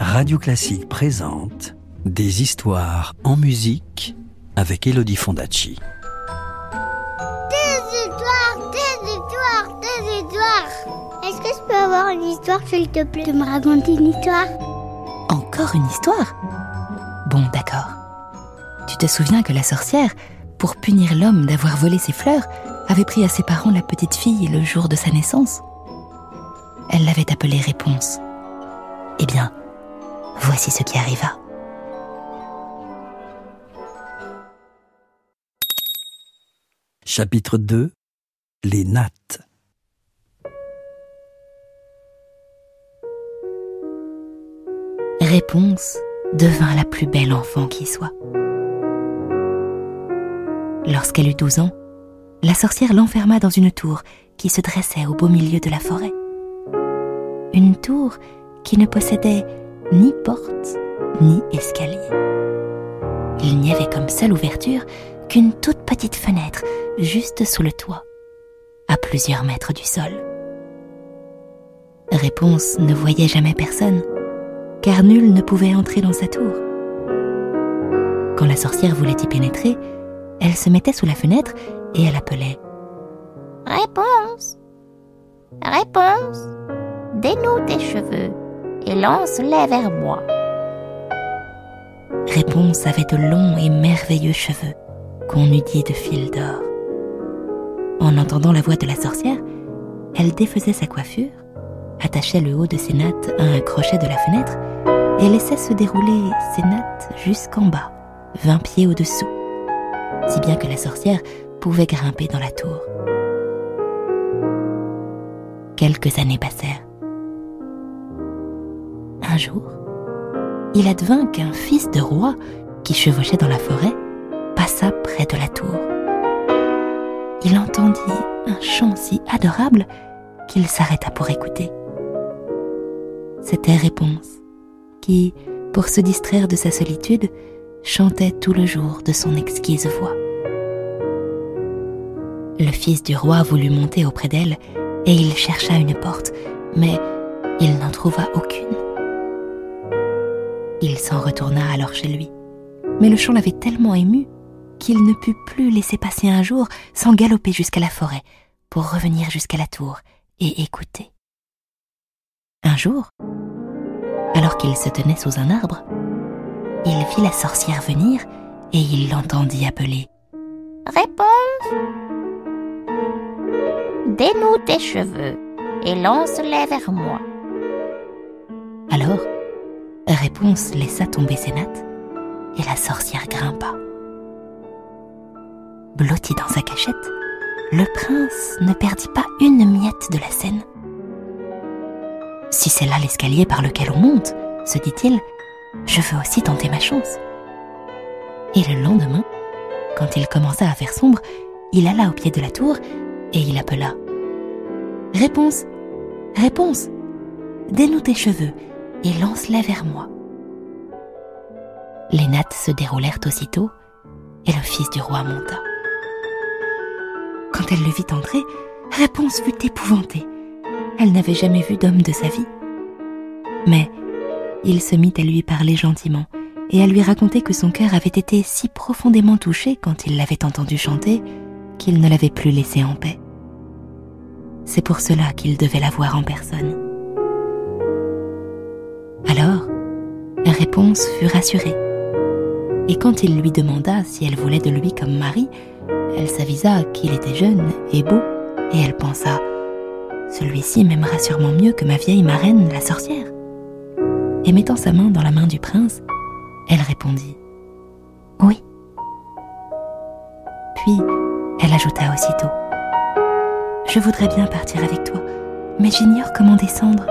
Radio Classique présente Des histoires en musique avec Elodie Fondacci. Des histoires, des histoires, des histoires. Est-ce que je peux avoir une histoire, s'il te plaît, de me raconter une histoire? Encore une histoire? Bon, d'accord. Tu te souviens que la sorcière, pour punir l'homme d'avoir volé ses fleurs, avait pris à ses parents la petite fille le jour de sa naissance? Elle l'avait appelée Réponse. Eh bien, voici ce qui arriva. Chapitre 2 Les nattes. Réponse devint la plus belle enfant qui soit. Lorsqu'elle eut 12 ans, la sorcière l'enferma dans une tour qui se dressait au beau milieu de la forêt. Une tour qui ne possédait ni porte ni escalier. Il n'y avait comme seule ouverture qu'une toute petite fenêtre juste sous le toit, à plusieurs mètres du sol. Réponse ne voyait jamais personne, car nul ne pouvait entrer dans sa tour. Quand la sorcière voulait y pénétrer, elle se mettait sous la fenêtre et elle appelait Réponse Réponse Dénoue tes cheveux et lance-les vers moi. Réponse avait de longs et merveilleux cheveux qu'on eût dit de fil d'or. En entendant la voix de la sorcière, elle défaisait sa coiffure, attachait le haut de ses nattes à un crochet de la fenêtre et laissait se dérouler ses nattes jusqu'en bas, vingt pieds au-dessous, si bien que la sorcière pouvait grimper dans la tour. Quelques années passèrent. Il advint qu'un fils de roi qui chevauchait dans la forêt passa près de la tour. Il entendit un chant si adorable qu'il s'arrêta pour écouter. C'était Réponse, qui, pour se distraire de sa solitude, chantait tout le jour de son exquise voix. Le fils du roi voulut monter auprès d'elle et il chercha une porte, mais il n'en trouva aucune. Il s'en retourna alors chez lui. Mais le chant l'avait tellement ému qu'il ne put plus laisser passer un jour sans galoper jusqu'à la forêt pour revenir jusqu'à la tour et écouter. Un jour, alors qu'il se tenait sous un arbre, il vit la sorcière venir et il l'entendit appeler. Réponse Dénoue tes cheveux et lance-les vers moi. Réponse laissa tomber ses nattes et la sorcière grimpa. Blotti dans sa cachette, le prince ne perdit pas une miette de la scène. Si c'est là l'escalier par lequel on monte, se dit-il, je veux aussi tenter ma chance. Et le lendemain, quand il commença à faire sombre, il alla au pied de la tour et il appela. Réponse, réponse, dénoue tes cheveux et lance-les vers moi. Les nattes se déroulèrent aussitôt et le fils du roi monta. Quand elle le vit entrer, Réponse fut épouvantée. Elle n'avait jamais vu d'homme de sa vie. Mais il se mit à lui parler gentiment et à lui raconter que son cœur avait été si profondément touché quand il l'avait entendu chanter qu'il ne l'avait plus laissé en paix. C'est pour cela qu'il devait la voir en personne. Réponse fut rassurée. Et quand il lui demanda si elle voulait de lui comme mari, elle s'avisa qu'il était jeune et beau, et elle pensa Celui-ci m'aimera sûrement mieux que ma vieille marraine, la sorcière. Et mettant sa main dans la main du prince, elle répondit Oui. Puis elle ajouta aussitôt Je voudrais bien partir avec toi, mais j'ignore comment descendre.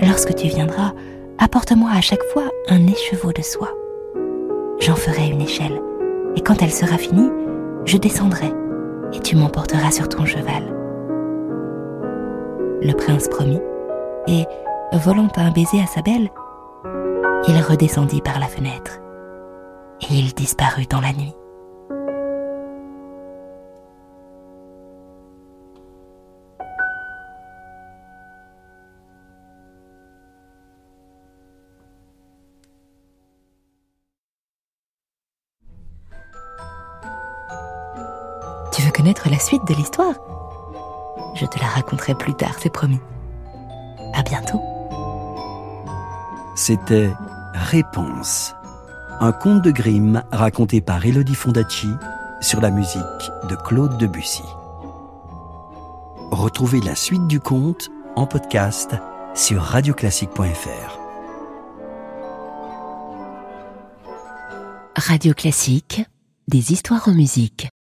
Lorsque tu viendras, apporte-moi à chaque fois un écheveau de soie. J'en ferai une échelle, et quand elle sera finie, je descendrai, et tu m'emporteras sur ton cheval. Le prince promit, et, volant un baiser à sa belle, il redescendit par la fenêtre, et il disparut dans la nuit. Connaître la suite de l'histoire Je te la raconterai plus tard, c'est promis. À bientôt. C'était Réponse, un conte de Grimm raconté par Elodie Fondacci sur la musique de Claude Debussy. Retrouvez la suite du conte en podcast sur radioclassique.fr. Radio Classique, des histoires en musique.